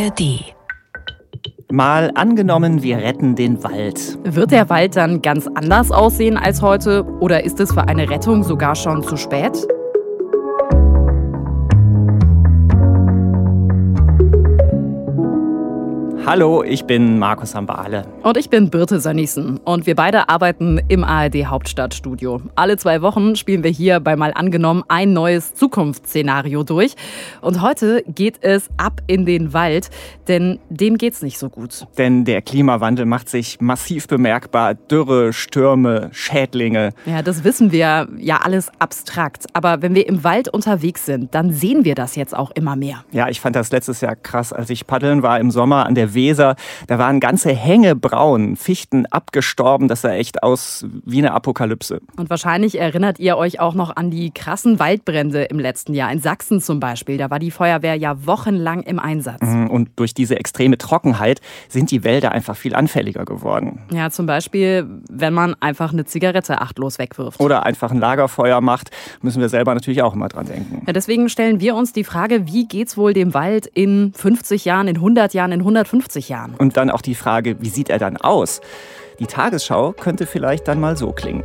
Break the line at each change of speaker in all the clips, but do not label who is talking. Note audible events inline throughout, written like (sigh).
ARD.
Mal angenommen, wir retten den Wald.
Wird der Wald dann ganz anders aussehen als heute oder ist es für eine Rettung sogar schon zu spät?
Hallo, ich bin Markus Ambale.
Und ich bin Birte Sönnigsen. Und wir beide arbeiten im ARD Hauptstadtstudio. Alle zwei Wochen spielen wir hier bei Mal angenommen ein neues Zukunftsszenario durch. Und heute geht es ab in den Wald, denn dem geht's nicht so gut.
Denn der Klimawandel macht sich massiv bemerkbar. Dürre, Stürme, Schädlinge.
Ja, das wissen wir ja alles abstrakt. Aber wenn wir im Wald unterwegs sind, dann sehen wir das jetzt auch immer mehr.
Ja, ich fand das letztes Jahr krass, als ich paddeln war im Sommer an der Weser. Da waren ganze Hänge braun, Fichten abgestorben. Das sah echt aus wie eine Apokalypse.
Und wahrscheinlich erinnert ihr euch auch noch an die krassen Waldbrände im letzten Jahr. In Sachsen zum Beispiel. Da war die Feuerwehr ja wochenlang im Einsatz.
Mhm, und durch diese extreme Trockenheit sind die Wälder einfach viel anfälliger geworden.
Ja, zum Beispiel, wenn man einfach eine Zigarette achtlos wegwirft.
Oder einfach ein Lagerfeuer macht, müssen wir selber natürlich auch immer dran denken.
Ja, deswegen stellen wir uns die Frage, wie geht's wohl dem Wald in 50 Jahren, in 100 Jahren, in 150 50 Jahren.
Und dann auch die Frage, wie sieht er dann aus? Die Tagesschau könnte vielleicht dann mal so klingen.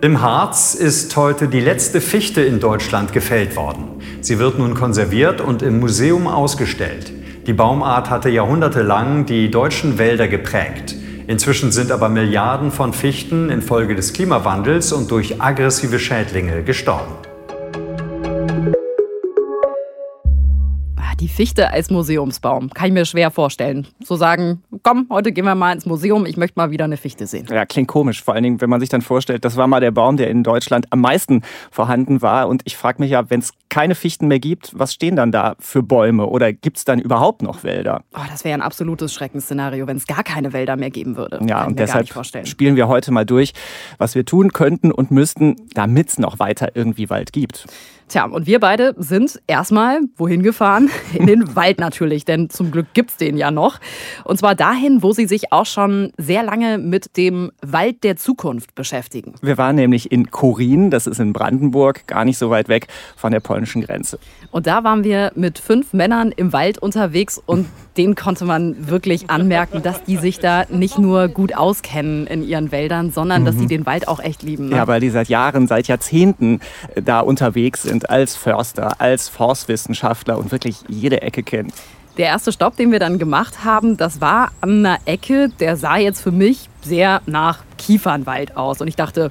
Im Harz ist heute die letzte Fichte in Deutschland gefällt worden. Sie wird nun konserviert und im Museum ausgestellt. Die Baumart hatte jahrhundertelang die deutschen Wälder geprägt. Inzwischen sind aber Milliarden von Fichten infolge des Klimawandels und durch aggressive Schädlinge gestorben.
Die Fichte als Museumsbaum. Kann ich mir schwer vorstellen. So sagen, komm, heute gehen wir mal ins Museum, ich möchte mal wieder eine Fichte sehen.
Ja, klingt komisch. Vor allen Dingen, wenn man sich dann vorstellt, das war mal der Baum, der in Deutschland am meisten vorhanden war. Und ich frage mich ja, wenn es keine Fichten mehr gibt, was stehen dann da für Bäume? Oder gibt es dann überhaupt noch Wälder?
Oh, das wäre ein absolutes Schreckensszenario, wenn es gar keine Wälder mehr geben würde.
Ja, und deshalb spielen wir heute mal durch, was wir tun könnten und müssten, damit es noch weiter irgendwie Wald gibt.
Tja, und wir beide sind erstmal wohin gefahren? (laughs) In den Wald natürlich, denn zum Glück gibt es den ja noch. Und zwar dahin, wo sie sich auch schon sehr lange mit dem Wald der Zukunft beschäftigen.
Wir waren nämlich in Korin, das ist in Brandenburg, gar nicht so weit weg von der polnischen Grenze.
Und da waren wir mit fünf Männern im Wald unterwegs und (laughs) denen konnte man wirklich anmerken, dass die sich da nicht nur gut auskennen in ihren Wäldern, sondern mhm. dass sie den Wald auch echt lieben.
Ne? Ja, weil die seit Jahren, seit Jahrzehnten äh, da unterwegs sind als Förster, als Forstwissenschaftler und wirklich jede Ecke kennen.
Der erste Stopp, den wir dann gemacht haben, das war an einer Ecke, der sah jetzt für mich sehr nach Kiefernwald aus. Und ich dachte,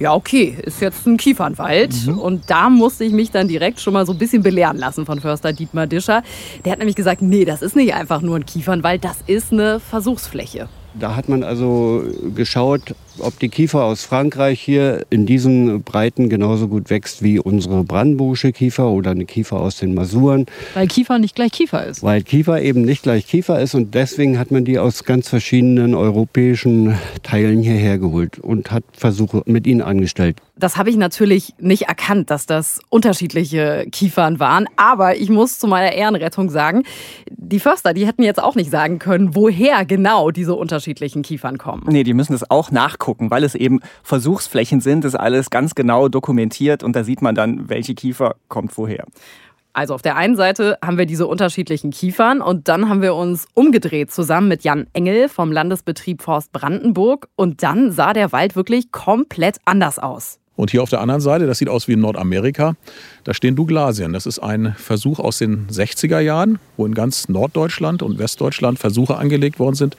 ja, okay, ist jetzt ein Kiefernwald. Mhm. Und da musste ich mich dann direkt schon mal so ein bisschen belehren lassen von Förster Dietmar Discher. Der hat nämlich gesagt, nee, das ist nicht einfach nur ein Kiefernwald, das ist eine Versuchsfläche.
Da hat man also geschaut, ob die Kiefer aus Frankreich hier in diesen Breiten genauso gut wächst wie unsere brandenburgische Kiefer oder eine Kiefer aus den Masuren.
Weil Kiefer nicht gleich Kiefer ist.
Weil Kiefer eben nicht gleich Kiefer ist und deswegen hat man die aus ganz verschiedenen europäischen Teilen hierher geholt und hat Versuche mit ihnen angestellt.
Das habe ich natürlich nicht erkannt, dass das unterschiedliche Kiefern waren. Aber ich muss zu meiner Ehrenrettung sagen, die Förster, die hätten jetzt auch nicht sagen können, woher genau diese unterschiedlichen Kiefern kommen.
Nee, die müssen es auch nachgucken nachgucken, weil es eben Versuchsflächen sind, ist alles ganz genau dokumentiert und da sieht man dann, welche Kiefer kommt woher.
Also auf der einen Seite haben wir diese unterschiedlichen Kiefern und dann haben wir uns umgedreht zusammen mit Jan Engel vom Landesbetrieb Forst Brandenburg und dann sah der Wald wirklich komplett anders aus.
Und hier auf der anderen Seite, das sieht aus wie in Nordamerika, da stehen Douglasien. Das ist ein Versuch aus den 60er Jahren, wo in ganz Norddeutschland und Westdeutschland Versuche angelegt worden sind,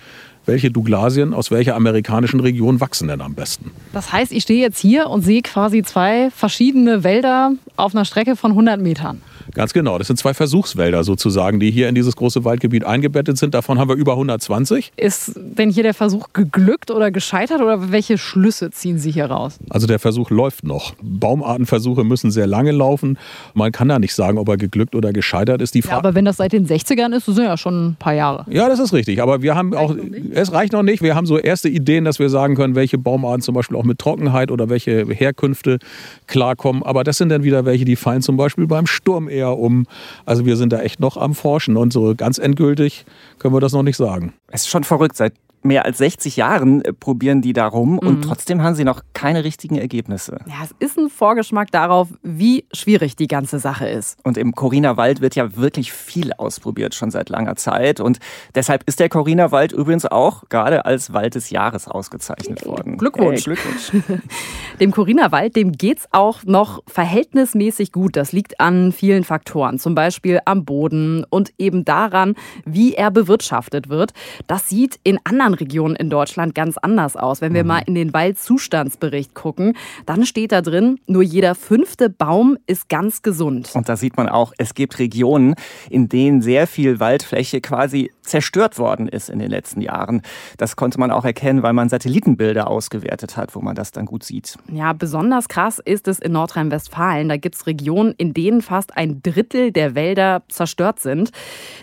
welche Douglasien aus welcher amerikanischen Region wachsen denn am besten.
Das heißt, ich stehe jetzt hier und sehe quasi zwei verschiedene Wälder auf einer Strecke von 100 Metern.
Ganz genau. Das sind zwei Versuchswälder sozusagen, die hier in dieses große Waldgebiet eingebettet sind. Davon haben wir über 120.
Ist denn hier der Versuch geglückt oder gescheitert oder welche Schlüsse ziehen Sie hier raus?
Also der Versuch läuft noch. Baumartenversuche müssen sehr lange laufen. Man kann da nicht sagen, ob er geglückt oder gescheitert ist.
Die ja, aber wenn das seit den 60ern ist, das sind ja schon ein paar Jahre.
Ja, das ist richtig. Aber wir haben auch, es reicht noch nicht. Wir haben so erste Ideen, dass wir sagen können, welche Baumarten zum Beispiel auch mit Trockenheit oder welche Herkünfte klarkommen. Aber das sind dann wieder welche, die fallen zum Beispiel beim Sturm eher um. Also wir sind da echt noch am Forschen und so ganz endgültig können wir das noch nicht sagen.
Es ist schon verrückt. Seit mehr als 60 Jahren äh, probieren die da rum und mhm. trotzdem haben sie noch keine richtigen Ergebnisse.
Ja, es ist ein Vorgeschmack darauf, wie schwierig die ganze Sache ist.
Und im Coriner Wald wird ja wirklich viel ausprobiert, schon seit langer Zeit. Und deshalb ist der Coriner Wald übrigens auch gerade als Wald des Jahres ausgezeichnet worden.
Glückwunsch. Hey, Glückwunsch. (laughs) dem Coriner Wald, dem geht es auch noch verhältnismäßig gut. Das liegt an vielen Faktoren, zum Beispiel am Boden und eben daran, wie er bewirtschaftet wird. Das sieht in anderen Regionen in Deutschland ganz anders aus. Wenn wir mhm. mal in den Waldzustandsbericht gucken, dann steht da drin, nur jeder fünfte Baum ist ganz gesund.
Und da sieht man auch, es gibt Regionen, in denen sehr viel Waldfläche quasi zerstört worden ist in den letzten Jahren. Das konnte man auch erkennen, weil man Satellitenbilder ausgewertet hat, wo man das dann gut sieht.
Ja, besonders krass ist es in Nordrhein-Westfalen. Da gibt es Regionen, in denen fast ein Drittel der Wälder zerstört sind.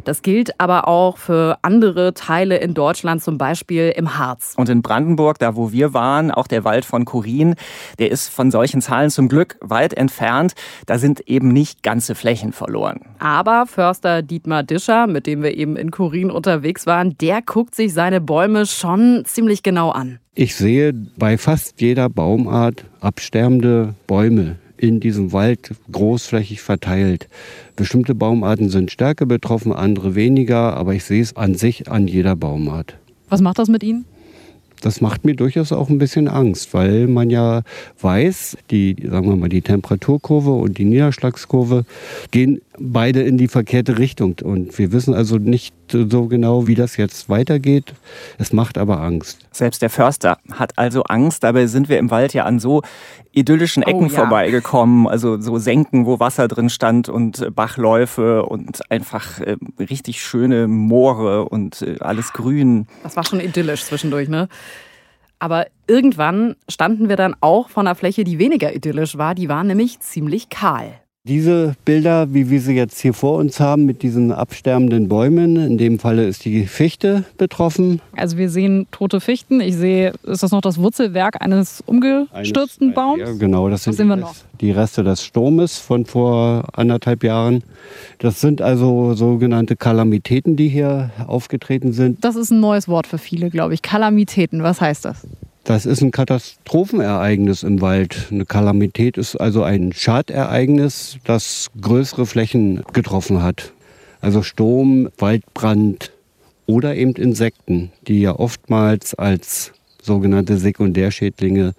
Das gilt aber auch für andere Teile in Deutschland, zum Beispiel im Harz.
Und in Brandenburg, da wo wir waren, auch der Wald von Korin, der ist von solchen Zahlen zum Glück weit entfernt. Da sind eben nicht ganze Flächen verloren.
Aber Förster Dietmar Discher, mit dem wir eben in Korin unterwegs waren, der guckt sich seine Bäume schon ziemlich genau an.
Ich sehe bei fast jeder Baumart absterbende Bäume in diesem Wald großflächig verteilt. Bestimmte Baumarten sind stärker betroffen, andere weniger, aber ich sehe es an sich an jeder Baumart.
Was macht das mit Ihnen?
Das macht mir durchaus auch ein bisschen Angst, weil man ja weiß, die, sagen wir mal, die Temperaturkurve und die Niederschlagskurve gehen beide in die verkehrte Richtung. Und wir wissen also nicht so genau, wie das jetzt weitergeht. Es macht aber Angst.
Selbst der Förster hat also Angst. Dabei sind wir im Wald ja an so idyllischen Ecken oh, ja. vorbeigekommen. Also so Senken, wo Wasser drin stand und Bachläufe und einfach äh, richtig schöne Moore und äh, alles grün.
Das war schon idyllisch zwischendurch, ne? Aber irgendwann standen wir dann auch vor einer Fläche, die weniger idyllisch war. Die war nämlich ziemlich kahl.
Diese Bilder, wie wir sie jetzt hier vor uns haben, mit diesen absterbenden Bäumen, in dem Falle ist die Fichte betroffen.
Also wir sehen tote Fichten. Ich sehe, ist das noch das Wurzelwerk eines umgestürzten Baums?
Ja, genau, das sind die, die, Reste des Sturmes von vor anderthalb Jahren. Das sind also sogenannte Kalamitäten, die hier aufgetreten sind.
Das ist ein neues Wort für viele, glaube ich. Kalamitäten, was heißt das?
Das ist ein Katastrophenereignis im Wald. Eine Kalamität ist also ein Schadereignis, das größere Flächen getroffen hat. Also Sturm, Waldbrand oder eben Insekten, die ja oftmals als sogenannte Sekundärschädlinge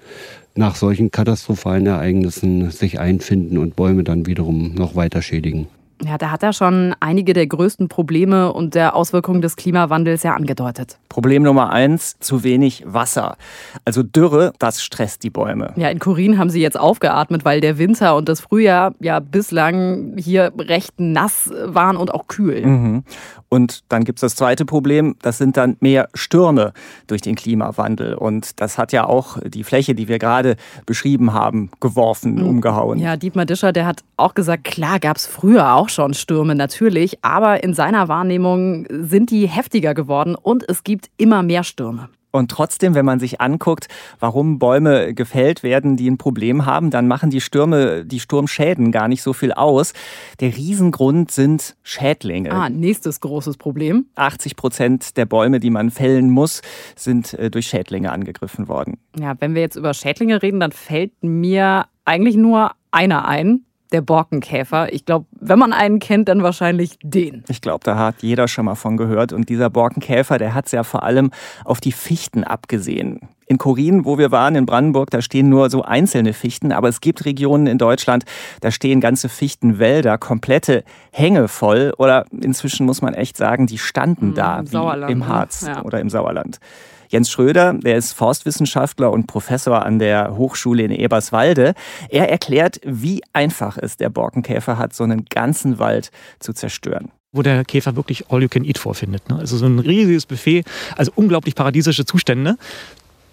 nach solchen katastrophalen Ereignissen sich einfinden und Bäume dann wiederum noch weiter schädigen.
Ja, da hat er schon einige der größten Probleme und der Auswirkungen des Klimawandels ja angedeutet.
Problem Nummer eins, zu wenig Wasser. Also Dürre, das stresst die Bäume.
Ja, in Korin haben sie jetzt aufgeatmet, weil der Winter und das Frühjahr ja bislang hier recht nass waren und auch kühl.
Mhm. Und dann gibt es das zweite Problem, das sind dann mehr Stürme durch den Klimawandel. Und das hat ja auch die Fläche, die wir gerade beschrieben haben, geworfen, mhm. umgehauen.
Ja, Dietmar Discher, der hat auch gesagt, klar gab es früher auch schon Stürme natürlich, aber in seiner Wahrnehmung sind die heftiger geworden und es gibt immer mehr Stürme.
Und trotzdem, wenn man sich anguckt, warum Bäume gefällt werden, die ein Problem haben, dann machen die Stürme, die Sturmschäden gar nicht so viel aus. Der Riesengrund sind Schädlinge.
Ah, nächstes großes Problem.
80 Prozent der Bäume, die man fällen muss, sind äh, durch Schädlinge angegriffen worden.
Ja, wenn wir jetzt über Schädlinge reden, dann fällt mir eigentlich nur einer ein der Borkenkäfer. Ich glaube, wenn man einen kennt, dann wahrscheinlich den.
Ich glaube, da hat jeder schon mal von gehört. Und dieser Borkenkäfer, der hat es ja vor allem auf die Fichten abgesehen. In Korin, wo wir waren, in Brandenburg, da stehen nur so einzelne Fichten, aber es gibt Regionen in Deutschland, da stehen ganze Fichtenwälder, komplette Hänge voll. Oder inzwischen muss man echt sagen, die standen mhm, da, wie im Harz ja. oder im Sauerland. Jens Schröder, der ist Forstwissenschaftler und Professor an der Hochschule in Eberswalde. Er erklärt, wie einfach es der Borkenkäfer hat, so einen ganzen Wald zu zerstören
wo der Käfer wirklich All You Can Eat vorfindet. Ne? Also so ein riesiges Buffet, also unglaublich paradiesische Zustände.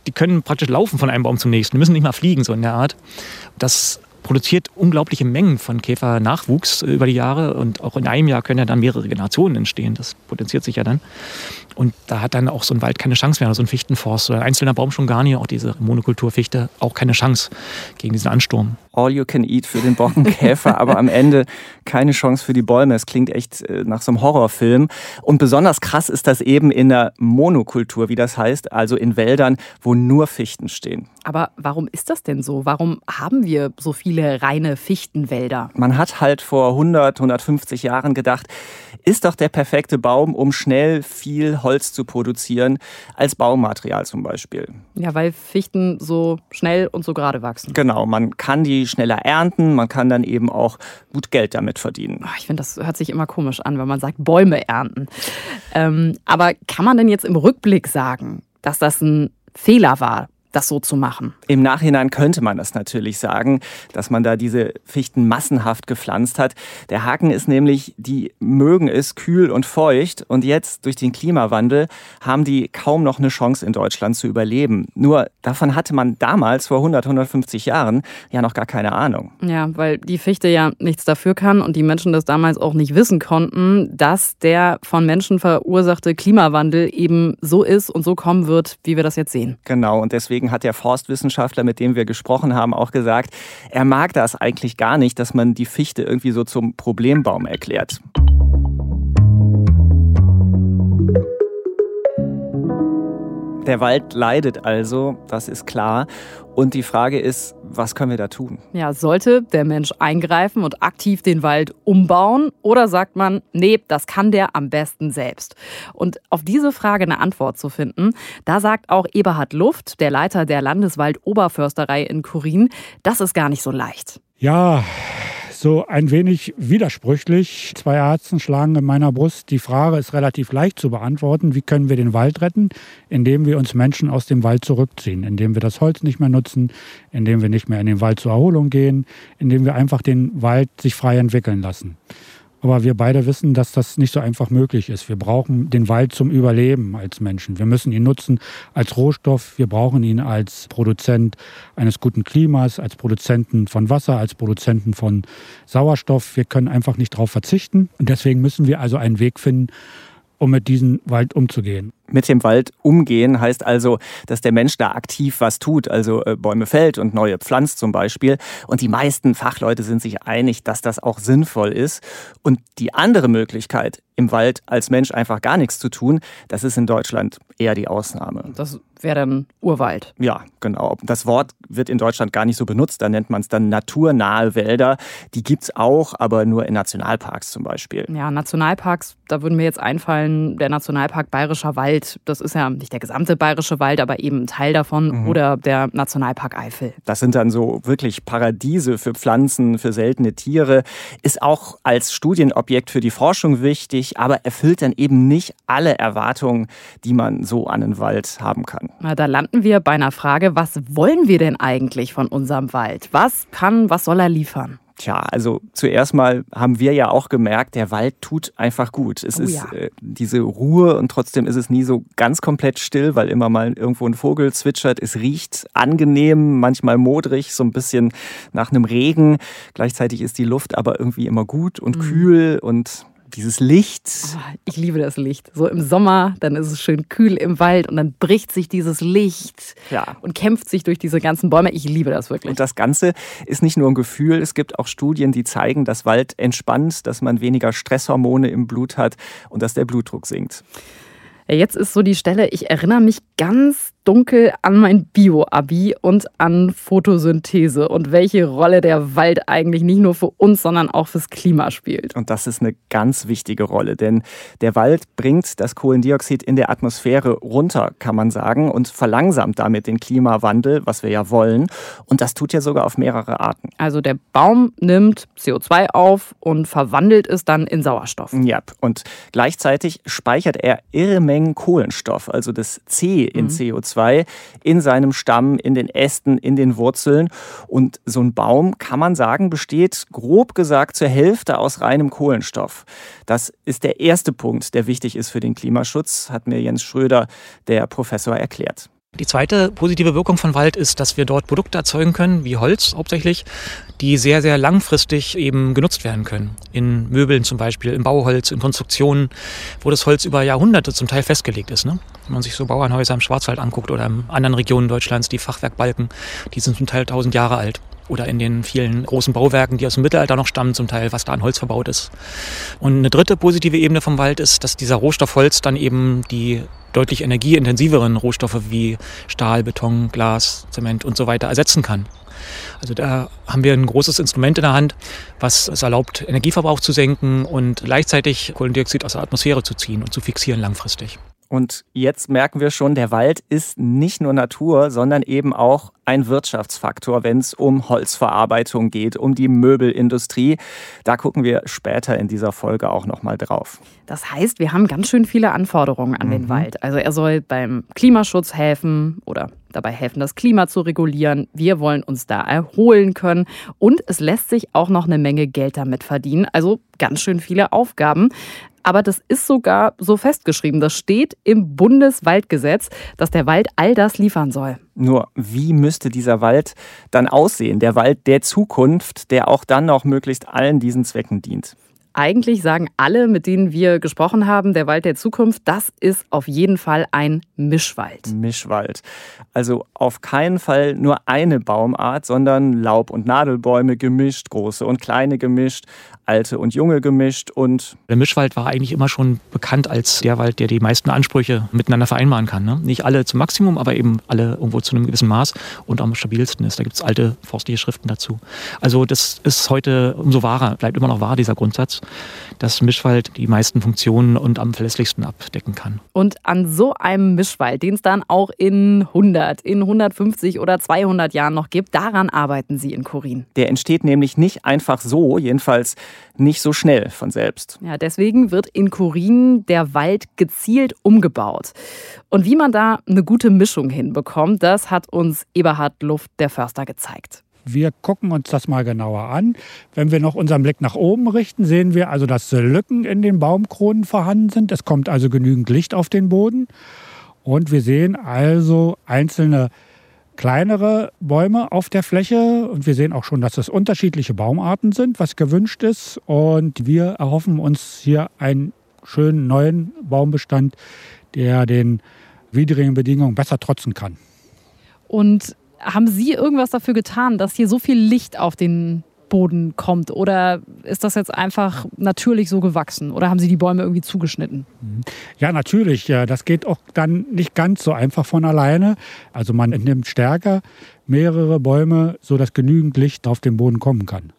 Die können praktisch laufen von einem Baum zum nächsten, müssen nicht mal fliegen, so in der Art. Das produziert unglaubliche Mengen von Käfernachwuchs über die Jahre und auch in einem Jahr können ja dann mehrere Generationen entstehen. Das potenziert sich ja dann. Und da hat dann auch so ein Wald keine Chance mehr, so ein Fichtenforst oder ein einzelner Baum schon gar nicht, auch diese Monokulturfichte, auch keine Chance gegen diesen Ansturm.
All you can eat für den Borkenkäfer, aber am Ende keine Chance für die Bäume. Es klingt echt äh, nach so einem Horrorfilm. Und besonders krass ist das eben in der Monokultur, wie das heißt, also in Wäldern, wo nur Fichten stehen.
Aber warum ist das denn so? Warum haben wir so viele reine Fichtenwälder?
Man hat halt vor 100, 150 Jahren gedacht, ist doch der perfekte Baum, um schnell viel Holz zu produzieren, als Baumaterial zum Beispiel.
Ja, weil Fichten so schnell und so gerade wachsen.
Genau, man kann die schneller ernten, man kann dann eben auch gut Geld damit verdienen.
Ah, ich finde, das hört sich immer komisch an, wenn man sagt, Bäume ernten. Ähm, aber kann man denn jetzt im Rückblick sagen, dass das ein Fehler war, das so zu machen.
Im Nachhinein könnte man das natürlich sagen, dass man da diese Fichten massenhaft gepflanzt hat. Der Haken ist nämlich, die mögen es kühl und feucht und jetzt durch den Klimawandel haben die kaum noch eine Chance in Deutschland zu überleben. Nur davon hatte man damals vor 100, 150 Jahren ja noch gar keine Ahnung.
Ja, weil die Fichte ja nichts dafür kann und die Menschen das damals auch nicht wissen konnten, dass der von Menschen verursachte Klimawandel eben so ist und so kommen wird, wie wir das jetzt sehen.
Genau, und deswegen Deswegen hat der Forstwissenschaftler, mit dem wir gesprochen haben, auch gesagt, er mag das eigentlich gar nicht, dass man die Fichte irgendwie so zum Problembaum erklärt. Der Wald leidet also, das ist klar. Und die Frage ist, was können wir da tun?
Ja, sollte der Mensch eingreifen und aktiv den Wald umbauen oder sagt man, nee, das kann der am besten selbst? Und auf diese Frage eine Antwort zu finden, da sagt auch Eberhard Luft, der Leiter der Landeswaldoberförsterei in Kurin, das ist gar nicht so leicht.
Ja, so ein wenig widersprüchlich. Zwei Herzen schlagen in meiner Brust. Die Frage ist relativ leicht zu beantworten. Wie können wir den Wald retten? Indem wir uns Menschen aus dem Wald zurückziehen, indem wir das Holz nicht mehr nutzen, indem wir nicht mehr in den Wald zur Erholung gehen, indem wir einfach den Wald sich frei entwickeln lassen. Aber wir beide wissen, dass das nicht so einfach möglich ist. Wir brauchen den Wald zum Überleben als Menschen. Wir müssen ihn nutzen als Rohstoff. Wir brauchen ihn als Produzent eines guten Klimas, als Produzenten von Wasser, als Produzenten von Sauerstoff. Wir können einfach nicht darauf verzichten. Und deswegen müssen wir also einen Weg finden, um mit diesem Wald umzugehen.
Mit dem Wald umgehen heißt also, dass der Mensch da aktiv was tut, also äh, Bäume fällt und neue pflanzt zum Beispiel. Und die meisten Fachleute sind sich einig, dass das auch sinnvoll ist. Und die andere Möglichkeit, im Wald als Mensch einfach gar nichts zu tun, das ist in Deutschland eher die Ausnahme.
Das wäre dann Urwald.
Ja, genau. Das Wort wird in Deutschland gar nicht so benutzt. Da nennt man es dann naturnahe Wälder. Die gibt es auch, aber nur in Nationalparks zum Beispiel.
Ja, Nationalparks, da würden mir jetzt einfallen, der Nationalpark Bayerischer Wald. Das ist ja nicht der gesamte Bayerische Wald, aber eben ein Teil davon. Mhm. Oder der Nationalpark Eifel.
Das sind dann so wirklich Paradiese für Pflanzen, für seltene Tiere. Ist auch als Studienobjekt für die Forschung wichtig wichtig, aber erfüllt dann eben nicht alle Erwartungen, die man so an den Wald haben kann.
Na, da landen wir bei einer Frage, was wollen wir denn eigentlich von unserem Wald? Was kann, was soll er liefern?
Tja, also zuerst mal haben wir ja auch gemerkt, der Wald tut einfach gut. Es oh, ist ja. äh, diese Ruhe und trotzdem ist es nie so ganz komplett still, weil immer mal irgendwo ein Vogel zwitschert. Es riecht angenehm, manchmal modrig, so ein bisschen nach einem Regen. Gleichzeitig ist die Luft aber irgendwie immer gut und mhm. kühl und dieses Licht.
Ah, ich liebe das Licht. So im Sommer, dann ist es schön kühl im Wald und dann bricht sich dieses Licht ja. und kämpft sich durch diese ganzen Bäume. Ich liebe das wirklich.
Und das Ganze ist nicht nur ein Gefühl. Es gibt auch Studien, die zeigen, dass Wald entspannt, dass man weniger Stresshormone im Blut hat und dass der Blutdruck sinkt.
Jetzt ist so die Stelle, ich erinnere mich ganz dunkel an mein Bio-Abi und an Photosynthese und welche Rolle der Wald eigentlich nicht nur für uns, sondern auch fürs Klima spielt.
Und das ist eine ganz wichtige Rolle, denn der Wald bringt das Kohlendioxid in der Atmosphäre runter, kann man sagen, und verlangsamt damit den Klimawandel, was wir ja wollen. Und das tut ja sogar auf mehrere Arten.
Also der Baum nimmt CO2 auf und verwandelt es dann in Sauerstoff.
Ja, und gleichzeitig speichert er irre Mengen Kohlenstoff, also das C in mhm. CO2 CO2 in seinem Stamm, in den Ästen, in den Wurzeln. Und so ein Baum, kann man sagen, besteht grob gesagt zur Hälfte aus reinem Kohlenstoff. Das ist der erste Punkt, der wichtig ist für den Klimaschutz, hat mir Jens Schröder, der Professor, erklärt.
Die zweite positive Wirkung von Wald ist, dass wir dort Produkte erzeugen können, wie Holz hauptsächlich, die sehr, sehr langfristig eben genutzt werden können. In Möbeln zum Beispiel, im Bauholz, in Konstruktionen, wo das Holz über Jahrhunderte zum Teil festgelegt ist. Ne? Wenn man sich so Bauernhäuser im Schwarzwald anguckt oder in anderen Regionen Deutschlands, die Fachwerkbalken, die sind zum Teil tausend Jahre alt. oder in den vielen großen Bauwerken, die aus dem Mittelalter noch stammen, zum Teil, was da an Holz verbaut ist. Und eine dritte positive Ebene vom Wald ist, dass dieser Rohstoff Holz dann eben die deutlich energieintensiveren Rohstoffe wie Stahl, Beton, Glas, Zement und so weiter ersetzen kann. Also da haben wir ein großes Instrument in der Hand, was es erlaubt, Energieverbrauch zu senken und gleichzeitig Kohlendioxid aus der Atmosphäre zu ziehen und zu fixieren langfristig.
Und jetzt merken wir schon, der Wald ist nicht nur Natur, sondern eben auch ein Wirtschaftsfaktor, wenn es um Holzverarbeitung geht, um die Möbelindustrie. Da gucken wir später in dieser Folge auch noch mal drauf.
Das heißt, wir haben ganz schön viele Anforderungen an mhm. den Wald. Also er soll beim Klimaschutz helfen oder dabei helfen, das Klima zu regulieren. Wir wollen uns da erholen können und es lässt sich auch noch eine Menge Geld damit verdienen. Also ganz schön viele Aufgaben. Aber das ist sogar so festgeschrieben. Das steht im Bundeswaldgesetz, dass der Wald all das liefern soll.
Nur, wie müsste dieser Wald dann aussehen? Der Wald der Zukunft, der auch dann noch möglichst allen diesen Zwecken dient.
Eigentlich sagen alle, mit denen wir gesprochen haben, der Wald der Zukunft, das ist auf jeden Fall ein Mischwald.
Mischwald. Also auf keinen Fall nur eine Baumart, sondern Laub- und Nadelbäume gemischt, große und kleine gemischt, alte und junge gemischt und.
Der Mischwald war eigentlich immer schon bekannt als der Wald, der die meisten Ansprüche miteinander vereinbaren kann. Ne? Nicht alle zum Maximum, aber eben alle irgendwo zu einem gewissen Maß und am stabilsten ist. Da gibt es alte forstliche Schriften dazu. Also das ist heute umso wahrer, bleibt immer noch wahr, dieser Grundsatz dass Mischwald die meisten Funktionen und am verlässlichsten abdecken kann.
Und an so einem Mischwald, den es dann auch in 100, in 150 oder 200 Jahren noch gibt, daran arbeiten Sie in Korin.
Der entsteht nämlich nicht einfach so, jedenfalls nicht so schnell von selbst.
Ja, deswegen wird in Korin der Wald gezielt umgebaut. Und wie man da eine gute Mischung hinbekommt, das hat uns Eberhard Luft, der Förster, gezeigt.
Wir gucken uns das mal genauer an. Wenn wir noch unseren Blick nach oben richten, sehen wir also, dass Lücken in den Baumkronen vorhanden sind. Es kommt also genügend Licht auf den Boden. Und wir sehen also einzelne kleinere Bäume auf der Fläche. Und wir sehen auch schon, dass es unterschiedliche Baumarten sind, was gewünscht ist. Und wir erhoffen uns hier einen schönen neuen Baumbestand, der den widrigen Bedingungen besser trotzen kann.
Und haben Sie irgendwas dafür getan, dass hier so viel Licht auf den Boden kommt? Oder ist das jetzt einfach natürlich so gewachsen? Oder haben Sie die Bäume irgendwie zugeschnitten?
Mhm. Ja, natürlich. Das geht auch dann nicht ganz so einfach von alleine. Also man nimmt stärker mehrere Bäume, sodass genügend Licht auf den Boden kommen kann.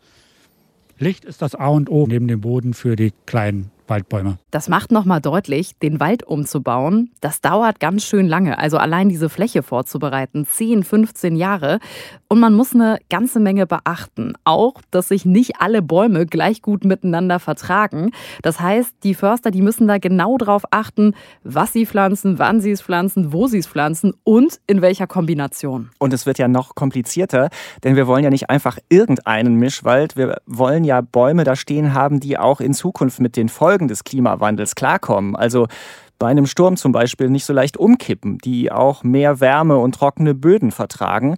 Licht ist das A und O neben dem Boden für die kleinen Waldbäume.
Das macht nochmal deutlich, den Wald umzubauen, das dauert ganz schön lange. Also allein diese Fläche vorzubereiten, 10, 15 Jahre. Und man muss eine ganze Menge beachten. Auch, dass sich nicht alle Bäume gleich gut miteinander vertragen. Das heißt, die Förster, die müssen da genau drauf achten, was sie pflanzen, wann sie es pflanzen, wo sie es pflanzen und in welcher Kombination.
Und es wird ja noch komplizierter, denn wir wollen ja nicht einfach irgendeinen Mischwald. Wir wollen ja Bäume da stehen haben, die auch in Zukunft mit den Folgen Folgen des Klimawandels klarkommen. Also bei einem Sturm zum Beispiel nicht so leicht umkippen, die auch mehr Wärme und trockene Böden vertragen.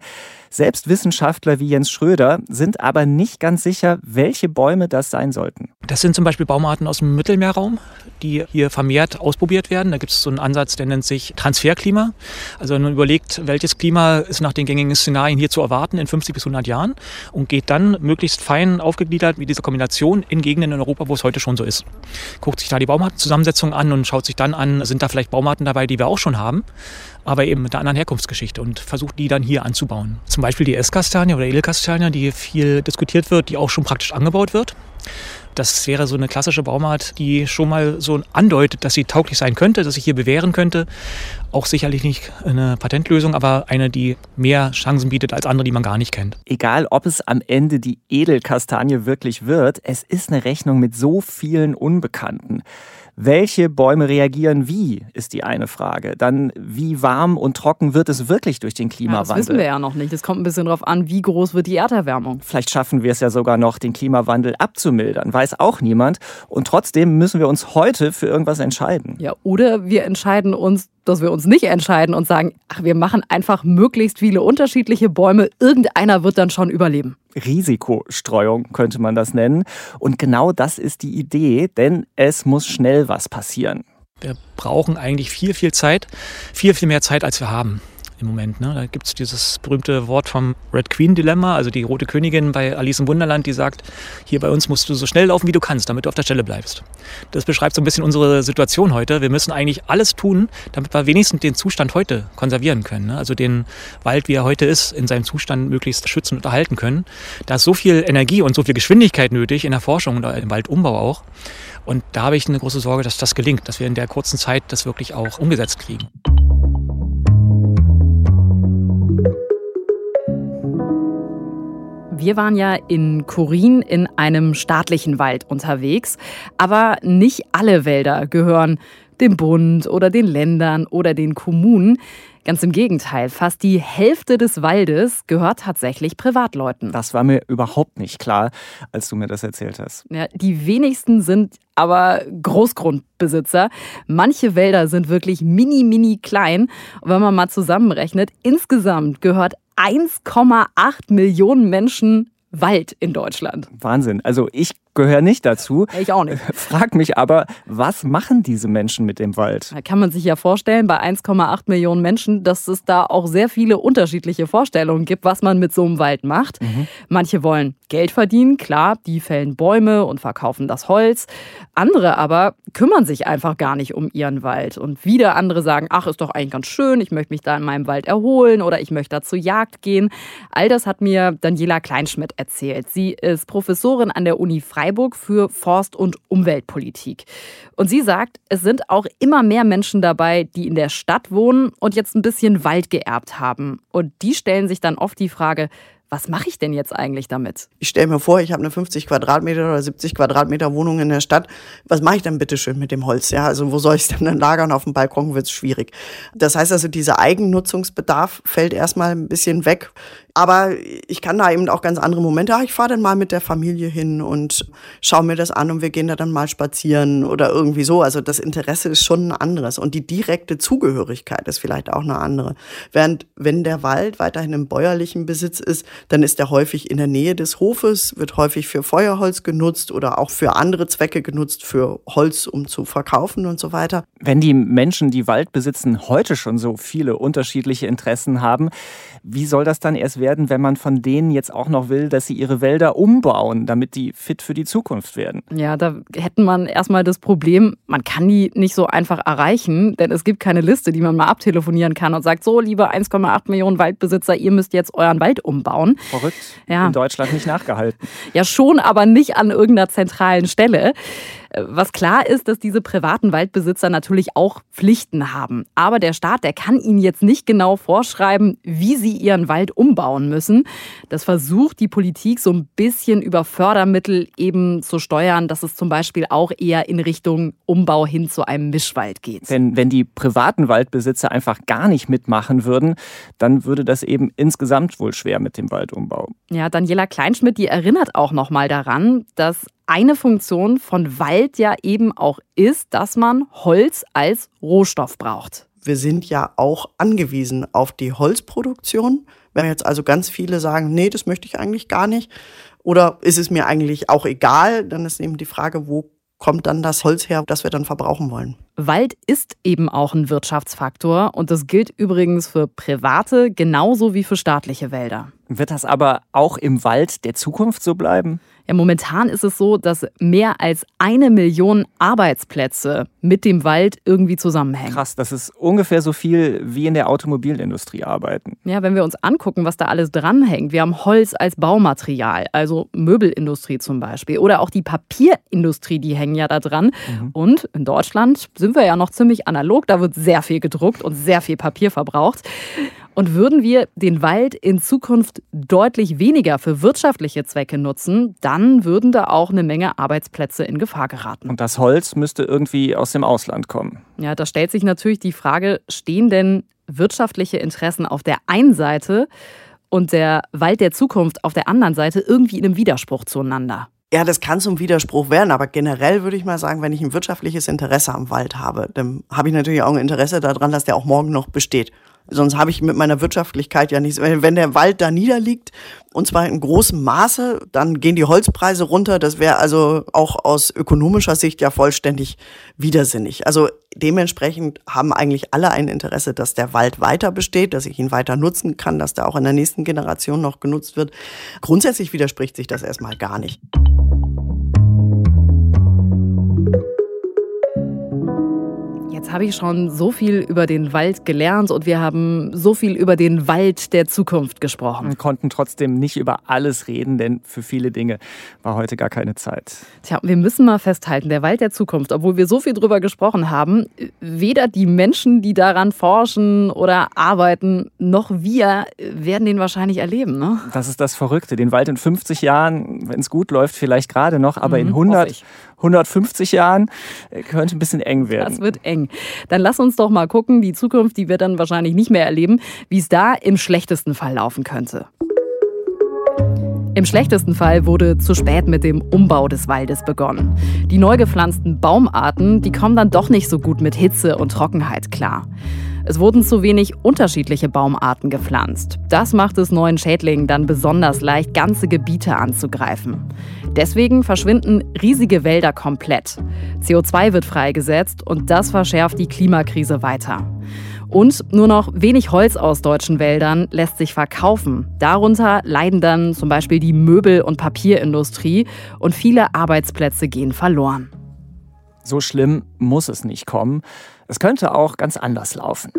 Selbst Wissenschaftler wie Jens Schröder sind aber nicht ganz sicher, welche Bäume das sein sollten.
Das sind zum Beispiel Baumarten aus dem Mittelmeerraum, die hier vermehrt ausprobiert werden. Da gibt es so einen Ansatz, der nennt sich Transferklima. Also man überlegt, welches Klima ist nach den gängigen Szenarien hier zu erwarten in 50 bis 100 Jahren und geht dann möglichst fein aufgegliedert wie diese Kombination in Gegenden in Europa, wo es heute schon so ist. Guckt sich da die Baumartenzusammensetzung an und schaut sich dann an, sind da vielleicht Baumarten dabei, die wir auch schon haben aber eben mit einer anderen Herkunftsgeschichte und versucht die dann hier anzubauen. Zum Beispiel die Esskastanie oder Edelkastanie, die viel diskutiert wird, die auch schon praktisch angebaut wird. Das wäre so eine klassische Baumart, die schon mal so andeutet, dass sie tauglich sein könnte, dass sich hier bewähren könnte. Auch sicherlich nicht eine Patentlösung, aber eine, die mehr Chancen bietet als andere, die man gar nicht kennt.
Egal, ob es am Ende die Edelkastanie wirklich wird, es ist eine Rechnung mit so vielen Unbekannten. Welche Bäume reagieren wie, ist die eine Frage. Dann, wie warm und trocken wird es wirklich durch den Klimawandel? Ja,
das wissen wir ja noch nicht. Es kommt ein bisschen darauf an, wie groß wird die Erderwärmung.
Vielleicht schaffen wir es ja sogar noch, den Klimawandel abzumildern. Weiß auch niemand. Und trotzdem müssen wir uns heute für irgendwas entscheiden.
Ja, oder wir entscheiden uns dass wir uns nicht entscheiden und sagen, ach, wir machen einfach möglichst viele unterschiedliche Bäume. Irgendeiner wird dann schon überleben.
Risikostreuung könnte man das nennen. Und genau das ist die Idee, denn es muss schnell was passieren.
Wir brauchen eigentlich viel, viel Zeit, viel, viel mehr Zeit, als wir haben. Im Moment. Ne? Da gibt es dieses berühmte Wort vom Red Queen Dilemma, also die rote Königin bei Alice im Wunderland, die sagt, hier bei uns musst du so schnell laufen, wie du kannst, damit du auf der Stelle bleibst. Das beschreibt so ein bisschen unsere Situation heute. Wir müssen eigentlich alles tun, damit wir wenigstens den Zustand heute konservieren können. Ne? Also den Wald, wie er heute ist, in seinem Zustand möglichst schützen und erhalten können. Da ist so viel Energie und so viel Geschwindigkeit nötig in der Forschung und im Waldumbau auch. Und da habe ich eine große Sorge, dass das gelingt, dass wir in der kurzen Zeit das wirklich auch umgesetzt kriegen.
Wir waren ja in Kurin in einem staatlichen Wald unterwegs, aber nicht alle Wälder gehören dem Bund oder den Ländern oder den Kommunen. Ganz im Gegenteil, fast die Hälfte des Waldes gehört tatsächlich Privatleuten.
Das war mir überhaupt nicht klar, als du mir das erzählt hast.
Ja, die wenigsten sind aber Großgrundbesitzer. Manche Wälder sind wirklich mini, mini klein. Und wenn man mal zusammenrechnet, insgesamt gehört 1,8 Millionen Menschen Wald in Deutschland.
Wahnsinn. Also ich gehöre nicht dazu.
Ich auch nicht. (laughs)
Frag mich aber, was machen diese Menschen mit dem Wald?
Da kann man sich ja vorstellen, bei 1,8 Millionen Menschen, dass es da auch sehr viele unterschiedliche Vorstellungen gibt, was man mit so einem Wald macht. Mhm. Manche wollen Geld verdienen, klar, die fällen Bäume und verkaufen das Holz. Andere aber kümmern sich einfach gar nicht um ihren Wald. Und wieder andere sagen, ach, ist doch eigentlich ganz schön, ich möchte mich da in meinem Wald erholen oder ich möchte da zur Jagd gehen. All das hat mir Daniela Kleinschmidt erzählt. Sie ist Professorin an der Uni Freiburg für Forst- und Umweltpolitik. Und sie sagt, es sind auch immer mehr Menschen dabei, die in der Stadt wohnen und jetzt ein bisschen Wald geerbt haben. Und die stellen sich dann oft die Frage, was mache ich denn jetzt eigentlich damit?
Ich stelle mir vor, ich habe eine 50 Quadratmeter oder 70 Quadratmeter Wohnung in der Stadt. Was mache ich dann bitte schön mit dem Holz? Ja, also wo soll ich es denn dann lagern? Auf dem Balkon wird es schwierig. Das heißt also, dieser Eigennutzungsbedarf fällt erstmal ein bisschen weg. Aber ich kann da eben auch ganz andere Momente. Ach, ich fahre dann mal mit der Familie hin und schaue mir das an und wir gehen da dann mal spazieren oder irgendwie so. Also das Interesse ist schon ein anderes und die direkte Zugehörigkeit ist vielleicht auch eine andere. Während wenn der Wald weiterhin im bäuerlichen Besitz ist, dann ist er häufig in der Nähe des Hofes, wird häufig für Feuerholz genutzt oder auch für andere Zwecke genutzt, für Holz, um zu verkaufen und so weiter.
Wenn die Menschen, die Wald besitzen, heute schon so viele unterschiedliche Interessen haben, wie soll das dann erst werden, wenn man von denen jetzt auch noch will, dass sie ihre Wälder umbauen, damit die fit für die Zukunft werden?
Ja, da hätten man erstmal das Problem, man kann die nicht so einfach erreichen, denn es gibt keine Liste, die man mal abtelefonieren kann und sagt, so, liebe 1,8 Millionen Waldbesitzer, ihr müsst jetzt euren Wald umbauen.
Verrückt. Ja. In Deutschland nicht nachgehalten.
Ja, schon, aber nicht an irgendeiner zentralen Stelle. Was klar ist, dass diese privaten Waldbesitzer natürlich auch Pflichten haben. Aber der Staat, der kann ihnen jetzt nicht genau vorschreiben, wie sie ihren Wald umbauen müssen. Das versucht die Politik so ein bisschen über Fördermittel eben zu steuern, dass es zum Beispiel auch eher in Richtung Umbau hin zu einem Mischwald geht.
Denn wenn die privaten Waldbesitzer einfach gar nicht mitmachen würden, dann würde das eben insgesamt wohl schwer mit dem Waldumbau.
Ja, Daniela Kleinschmidt, die erinnert auch noch mal daran, dass eine Funktion von Wald ja eben auch ist, dass man Holz als Rohstoff braucht.
Wir sind ja auch angewiesen auf die Holzproduktion. Wenn jetzt also ganz viele sagen, nee, das möchte ich eigentlich gar nicht, oder ist es mir eigentlich auch egal, dann ist eben die Frage, wo kommt dann das Holz her, das wir dann verbrauchen wollen.
Wald ist eben auch ein Wirtschaftsfaktor und das gilt übrigens für private genauso wie für staatliche Wälder.
Wird das aber auch im Wald der Zukunft so bleiben?
Ja, momentan ist es so, dass mehr als eine Million Arbeitsplätze mit dem Wald irgendwie zusammenhängen.
Krass, das ist ungefähr so viel wie in der Automobilindustrie arbeiten.
Ja, wenn wir uns angucken, was da alles dranhängt. Wir haben Holz als Baumaterial, also Möbelindustrie zum Beispiel. Oder auch die Papierindustrie, die hängen ja da dran. Mhm. Und in Deutschland sind wir ja noch ziemlich analog. Da wird sehr viel gedruckt und sehr viel Papier verbraucht. Und würden wir den Wald in Zukunft deutlich weniger für wirtschaftliche Zwecke nutzen, dann würden da auch eine Menge Arbeitsplätze in Gefahr geraten.
Und das Holz müsste irgendwie aus dem Ausland kommen.
Ja, da stellt sich natürlich die Frage, stehen denn wirtschaftliche Interessen auf der einen Seite und der Wald der Zukunft auf der anderen Seite irgendwie in einem Widerspruch zueinander?
Ja, das kann zum Widerspruch werden, aber generell würde ich mal sagen, wenn ich ein wirtschaftliches Interesse am Wald habe, dann habe ich natürlich auch ein Interesse daran, dass der auch morgen noch besteht. Sonst habe ich mit meiner Wirtschaftlichkeit ja nichts. Wenn der Wald da niederliegt, und zwar in großem Maße, dann gehen die Holzpreise runter. Das wäre also auch aus ökonomischer Sicht ja vollständig widersinnig. Also dementsprechend haben eigentlich alle ein Interesse, dass der Wald weiter besteht, dass ich ihn weiter nutzen kann, dass der auch in der nächsten Generation noch genutzt wird. Grundsätzlich widerspricht sich das erstmal gar nicht.
Jetzt habe ich schon so viel über den Wald gelernt und wir haben so viel über den Wald der Zukunft gesprochen.
Wir konnten trotzdem nicht über alles reden, denn für viele Dinge war heute gar keine Zeit.
Tja, wir müssen mal festhalten, der Wald der Zukunft, obwohl wir so viel drüber gesprochen haben, weder die Menschen, die daran forschen oder arbeiten, noch wir werden den wahrscheinlich erleben. Ne?
Das ist das Verrückte. Den Wald in 50 Jahren, wenn es gut läuft, vielleicht gerade noch, aber mhm, in 100, 150 Jahren äh, könnte ein bisschen eng werden.
Das wird eng. Dann lass uns doch mal gucken, die Zukunft, die wir dann wahrscheinlich nicht mehr erleben, wie es da im schlechtesten Fall laufen könnte. Im schlechtesten Fall wurde zu spät mit dem Umbau des Waldes begonnen. Die neu gepflanzten Baumarten, die kommen dann doch nicht so gut mit Hitze und Trockenheit klar. Es wurden zu wenig unterschiedliche Baumarten gepflanzt. Das macht es neuen Schädlingen dann besonders leicht, ganze Gebiete anzugreifen. Deswegen verschwinden riesige Wälder komplett. CO2 wird freigesetzt und das verschärft die Klimakrise weiter. Und nur noch wenig Holz aus deutschen Wäldern lässt sich verkaufen. Darunter leiden dann zum Beispiel die Möbel- und Papierindustrie und viele Arbeitsplätze gehen verloren.
So schlimm muss es nicht kommen. Es könnte auch ganz anders laufen.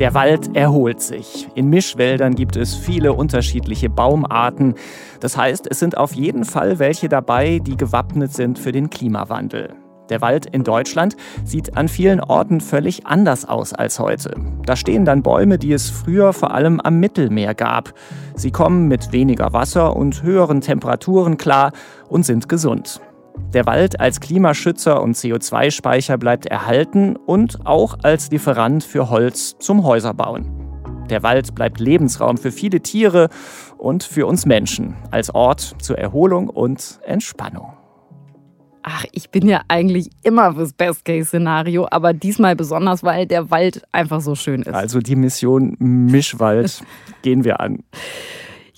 Der Wald erholt sich. In Mischwäldern gibt es viele unterschiedliche Baumarten. Das heißt, es sind auf jeden Fall welche dabei, die gewappnet sind für den Klimawandel. Der Wald in Deutschland sieht an vielen Orten völlig anders aus als heute. Da stehen dann Bäume, die es früher vor allem am Mittelmeer gab. Sie kommen mit weniger Wasser und höheren Temperaturen klar und sind gesund. Der Wald als Klimaschützer und CO2-Speicher bleibt erhalten und auch als Lieferant für Holz zum Häuserbauen. Der Wald bleibt Lebensraum für viele Tiere und für uns Menschen, als Ort zur Erholung und Entspannung.
Ach, ich bin ja eigentlich immer fürs Best-Case-Szenario, aber diesmal besonders, weil der Wald einfach so schön ist.
Also die Mission Mischwald (laughs) gehen wir an.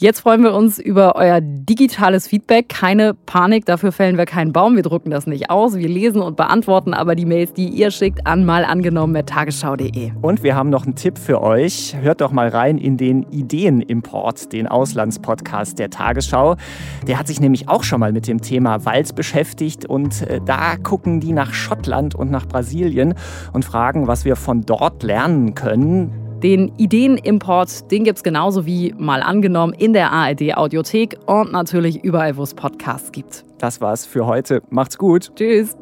Jetzt freuen wir uns über euer digitales Feedback. Keine Panik, dafür fällen wir keinen Baum. Wir drucken das nicht aus. Wir lesen und beantworten aber die Mails, die ihr schickt, an malangenommen.tagesschau.de.
Und wir haben noch einen Tipp für euch. Hört doch mal rein in den Ideenimport, den Auslandspodcast der Tagesschau. Der hat sich nämlich auch schon mal mit dem Thema Wald beschäftigt und äh, da gucken die nach Schottland und nach Brasilien und fragen, was wir von dort lernen können.
Den Ideenimport, den gibt es genauso wie mal angenommen in der ARD Audiothek und natürlich überall, wo es Podcasts gibt.
Das war's für heute. Macht's gut.
Tschüss.